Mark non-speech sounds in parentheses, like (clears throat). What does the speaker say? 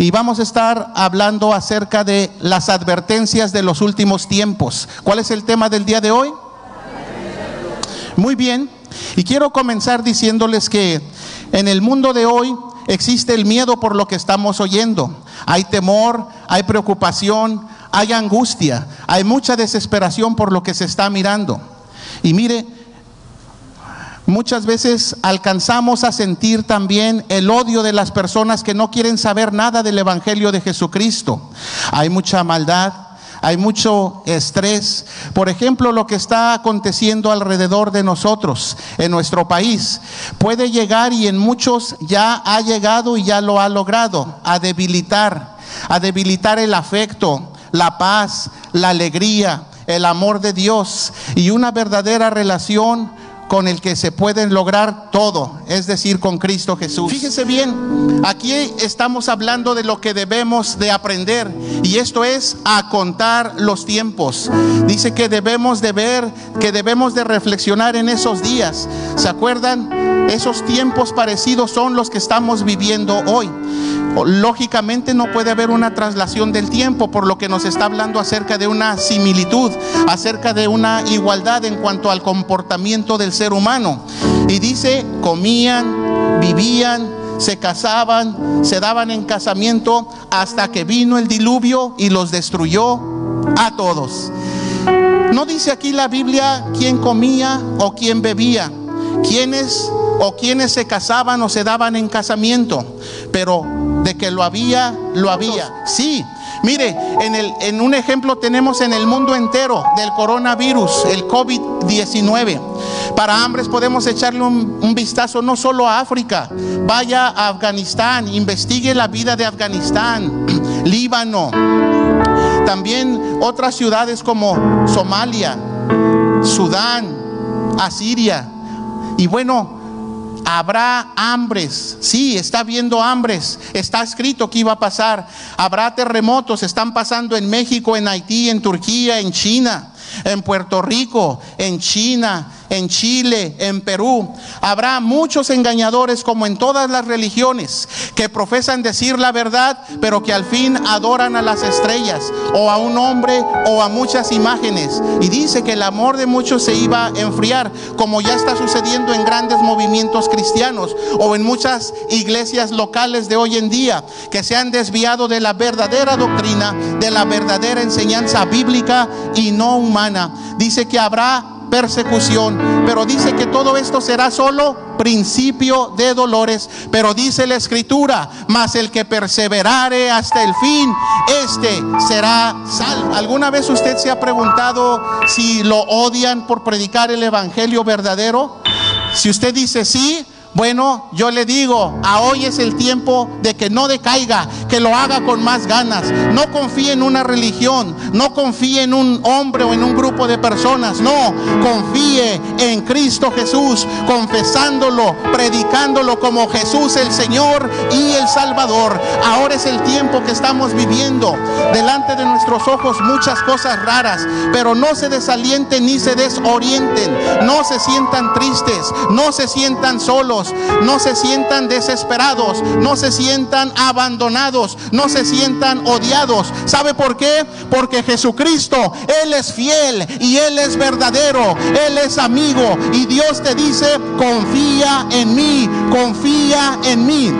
y vamos a estar hablando acerca de las advertencias de los últimos tiempos. ¿Cuál es el tema del día de hoy? Muy bien, y quiero comenzar diciéndoles que en el mundo de hoy existe el miedo por lo que estamos oyendo. Hay temor, hay preocupación, hay angustia, hay mucha desesperación por lo que se está mirando. Y mire, muchas veces alcanzamos a sentir también el odio de las personas que no quieren saber nada del Evangelio de Jesucristo. Hay mucha maldad, hay mucho estrés. Por ejemplo, lo que está aconteciendo alrededor de nosotros, en nuestro país, puede llegar y en muchos ya ha llegado y ya lo ha logrado, a debilitar, a debilitar el afecto, la paz, la alegría, el amor de Dios y una verdadera relación con el que se pueden lograr todo, es decir, con Cristo Jesús. Fíjese bien, aquí estamos hablando de lo que debemos de aprender y esto es a contar los tiempos. Dice que debemos de ver, que debemos de reflexionar en esos días. ¿Se acuerdan? Esos tiempos parecidos son los que estamos viviendo hoy. Lógicamente no puede haber una traslación del tiempo, por lo que nos está hablando acerca de una similitud, acerca de una igualdad en cuanto al comportamiento del ser humano. Y dice, comían, vivían, se casaban, se daban en casamiento hasta que vino el diluvio y los destruyó a todos. No dice aquí la Biblia quién comía o quién bebía, quiénes o quiénes se casaban o se daban en casamiento, pero que lo había, lo había. Sí, mire, en, el, en un ejemplo tenemos en el mundo entero del coronavirus, el COVID-19. Para hambres podemos echarle un, un, vistazo no solo a África, vaya a Afganistán, investigue la vida de Afganistán, (clears throat) Líbano, también otras ciudades como Somalia, Sudán, Asiria. Y bueno, Habrá hambres, sí, está habiendo hambres, está escrito que iba a pasar. Habrá terremotos, están pasando en México, en Haití, en Turquía, en China, en Puerto Rico, en China, en Chile, en Perú. Habrá muchos engañadores como en todas las religiones que profesan decir la verdad, pero que al fin adoran a las estrellas o a un hombre o a muchas imágenes. Y dice que el amor de muchos se iba a enfriar, como ya está sucediendo en grandes movimientos cristianos o en muchas iglesias locales de hoy en día, que se han desviado de la verdadera doctrina, de la verdadera enseñanza bíblica y no humana. Dice que habrá persecución. Pero dice que todo esto será solo principio de dolores. Pero dice la escritura, mas el que perseverare hasta el fin, este será salvo. ¿Alguna vez usted se ha preguntado si lo odian por predicar el evangelio verdadero? Si usted dice sí, bueno, yo le digo, a hoy es el tiempo de que no decaiga, que lo haga con más ganas. No confíe en una religión, no confíe en un hombre o en un grupo de personas, no, confíe en Cristo Jesús, confesándolo, predicándolo como Jesús el Señor y el Salvador. Ahora es el tiempo que estamos viviendo. Delante de nuestros ojos muchas cosas raras, pero no se desalienten ni se desorienten, no se sientan tristes, no se sientan solos no se sientan desesperados, no se sientan abandonados, no se sientan odiados. ¿Sabe por qué? Porque Jesucristo, Él es fiel y Él es verdadero, Él es amigo y Dios te dice, confía en mí, confía en mí.